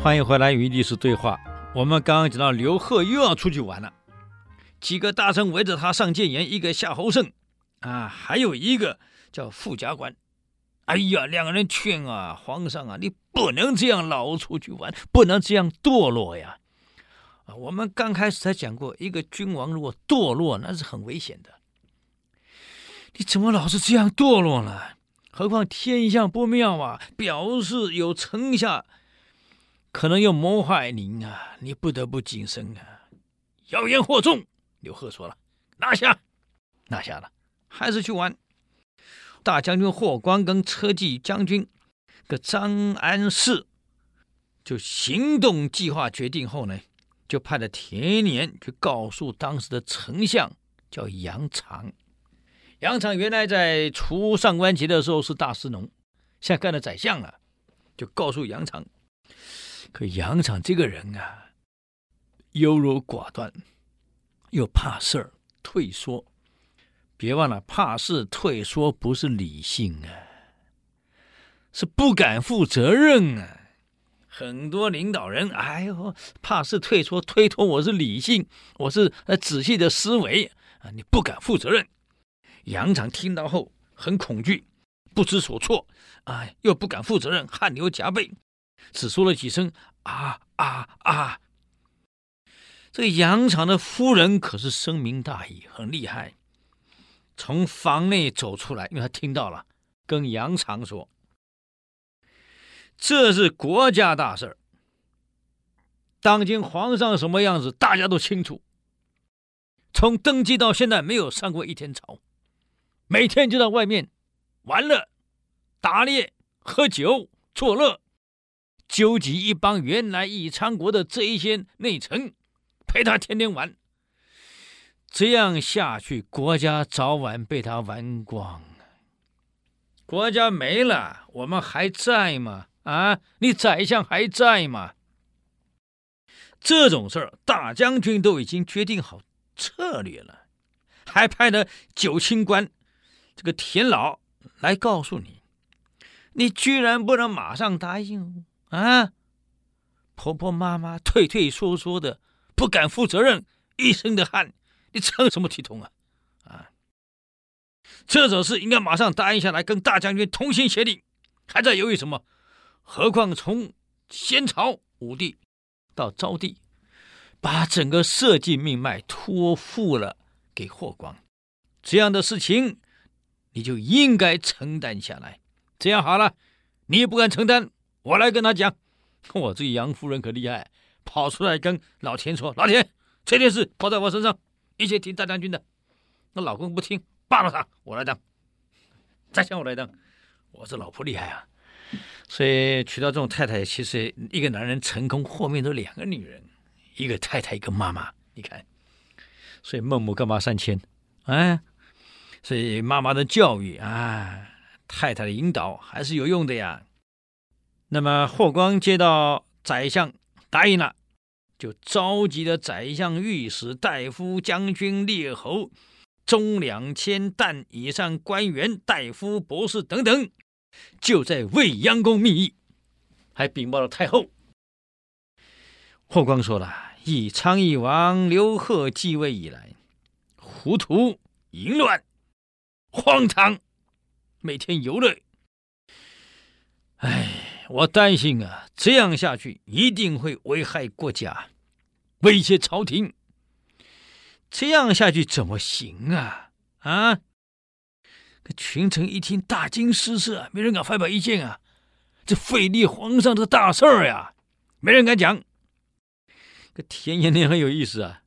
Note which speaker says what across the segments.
Speaker 1: 欢迎回来与历史对话。我们刚刚讲到刘贺又要出去玩了，几个大臣围着他上谏言，一个夏侯胜，啊，还有一个叫傅家观。哎呀，两个人劝啊，皇上啊，你不能这样老出去玩，不能这样堕落呀。啊，我们刚开始才讲过，一个君王如果堕落，那是很危险的。你怎么老是这样堕落呢？何况天象不妙啊，表示有臣下可能要谋害您啊，你不得不谨慎啊。谣言惑众，刘贺说了，拿下，拿下了，还是去玩。大将军霍光跟车骑将军个张安世就行动计划决定后呢，就派了田延去告诉当时的丞相，叫杨常。杨常原来在除上官桀的时候是大司农，现在干了宰相了，就告诉杨常。可杨常这个人啊，优柔寡断，又怕事儿，退缩。别忘了，怕事退缩不是理性啊，是不敢负责任啊。很多领导人，哎呦，怕事退缩，推脱我是理性，我是呃仔细的思维啊，你不敢负责任。杨常听到后很恐惧，不知所措，啊，又不敢负责任，汗流浃背，只说了几声啊啊啊。这个杨常的夫人可是深明大义，很厉害。从房内走出来，因为他听到了，跟杨常说：“这是国家大事儿，当今皇上什么样子，大家都清楚。从登基到现在，没有上过一天朝，每天就在外面玩乐、打猎、喝酒、作乐，纠集一帮原来义昌国的这一些内臣，陪他天天玩。”这样下去，国家早晚被他玩光。国家没了，我们还在吗？啊，你宰相还在吗？这种事儿，大将军都已经决定好策略了，还派了九卿官这个田老来告诉你，你居然不能马上答应啊！婆婆妈妈退退缩缩的，不敢负责任，一身的汗。你成什么体统啊？啊！这种事应该马上答应下来，跟大将军同心协力，还在犹豫什么？何况从先朝武帝到昭帝，把整个社稷命脉托付了给霍光，这样的事情你就应该承担下来。这样好了，你也不敢承担，我来跟他讲。我这杨夫人可厉害，跑出来跟老田说：“老田，这件事包在我身上。”一切听大将军的，那老公不听，罢了他，我来当，再想我来当，我这老婆厉害啊！所以娶到这种太太，其实一个男人成功，后面都两个女人，一个太太，一个妈妈。你看，所以孟母干嘛三迁？哎，所以妈妈的教育啊，太太的引导还是有用的呀。那么霍光接到宰相答应了。就召集了宰相、御史、大夫、将军、列侯、中两千石以上官员、大夫、博士等等，就在未央宫密议，还禀报了太后。霍光说了：“义昌邑王刘贺继位以来，糊涂、淫乱、荒唐，每天游乐。哎。”我担心啊，这样下去一定会危害国家，威胁朝廷。这样下去怎么行啊？啊！群臣一听，大惊失色，没人敢发表意见啊！这废立皇上的大事儿呀，没人敢讲。这田延年很有意思啊，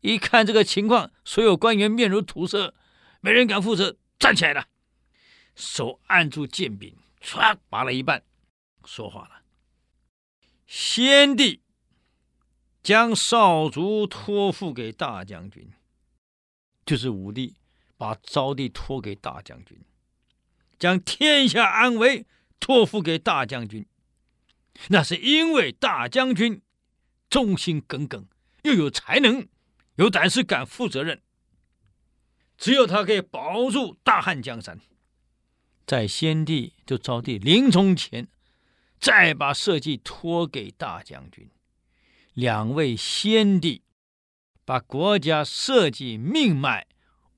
Speaker 1: 一看这个情况，所有官员面如土色，没人敢负责，站起来了，手按住剑柄，唰，拔了一半。说话了，先帝将少卒托付给大将军，就是武帝把昭帝托给大将军，将天下安危托付给大将军，那是因为大将军忠心耿耿，又有才能，有胆识，敢负责任，只有他可以保住大汉江山。在先帝就昭帝临终前。再把社稷托给大将军。两位先帝把国家社稷命脉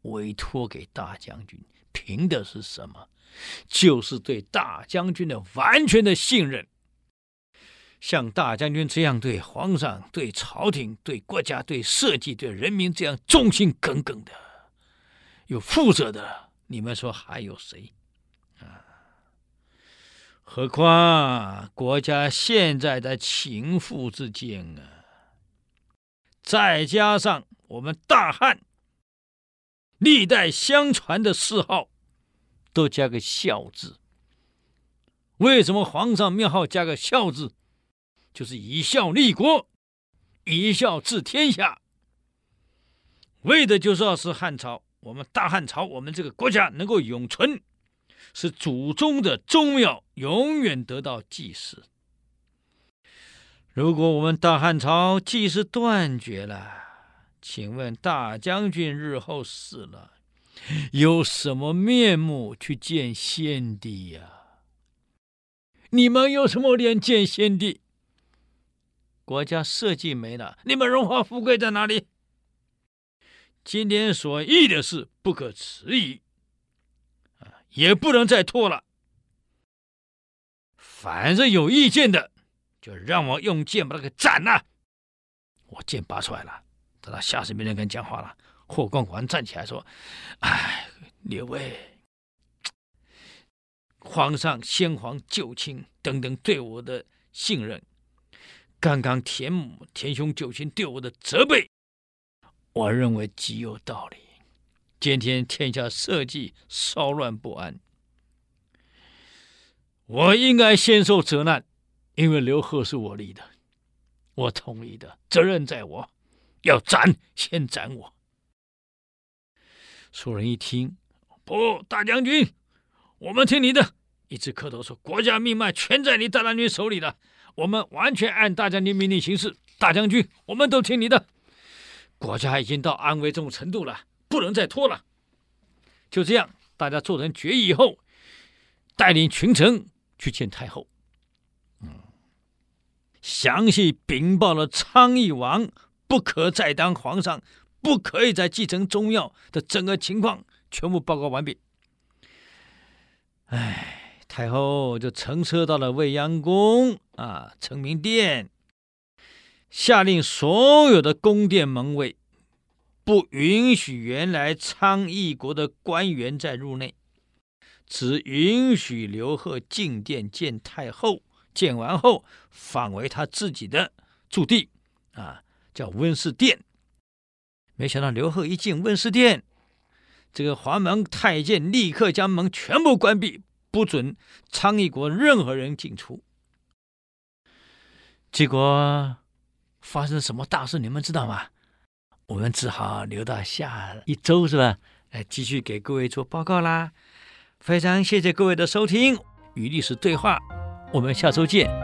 Speaker 1: 委托给大将军，凭的是什么？就是对大将军的完全的信任。像大将军这样对皇上、对朝廷、对国家、对社稷、对人民这样忠心耿耿的、有负责的，你们说还有谁？何况国家现在的情妇之间啊，再加上我们大汉历代相传的谥号，都加个孝字。为什么皇上庙号加个孝字？就是以孝立国，以孝治天下，为的就是要使汉朝，我们大汉朝，我们这个国家能够永存，使祖宗的宗庙永远得到祭祀。如果我们大汉朝祭祀断绝了，请问大将军日后死了，有什么面目去见先帝呀？你们有什么脸见先帝？国家社稷没了，你们荣华富贵在哪里？今天所议的事不可迟疑，也不能再拖了。反正有意见的，就让我用剑把他给斩了。我剑拔出来了，等他下次没人跟讲话了。霍光果然站起来说：“哎，列位，皇上、先皇、旧亲等等对我的信任。”刚刚田母、田兄、九卿对我的责备，我认为极有道理。今天天下社稷骚乱不安，我应该先受责难，因为刘贺是我立的，我同意的，责任在我，要斩先斩我。蜀人一听，不，大将军，我们听你的，一直磕头说：国家命脉全在你大将军手里了。我们完全按大将军命令行事，大将军，我们都听你的。国家已经到安危这种程度了，不能再拖了。就这样，大家做成决议以后，带领群臣去见太后。详细禀报了昌邑王不可再当皇上，不可以再继承宗庙的整个情况，全部报告完毕。哎。太后就乘车到了未央宫啊，承明殿，下令所有的宫殿门卫不允许原来昌邑国的官员再入内，只允许刘贺进殿见太后。见完后，返回他自己的驻地啊，叫温室殿。没想到刘贺一进温室殿，这个华门太监立刻将门全部关闭。不准昌邑国任何人进出。结果发生什么大事，你们知道吗？我们只好留到下一周，是吧？来继续给各位做报告啦。非常谢谢各位的收听，与历史对话，我们下周见。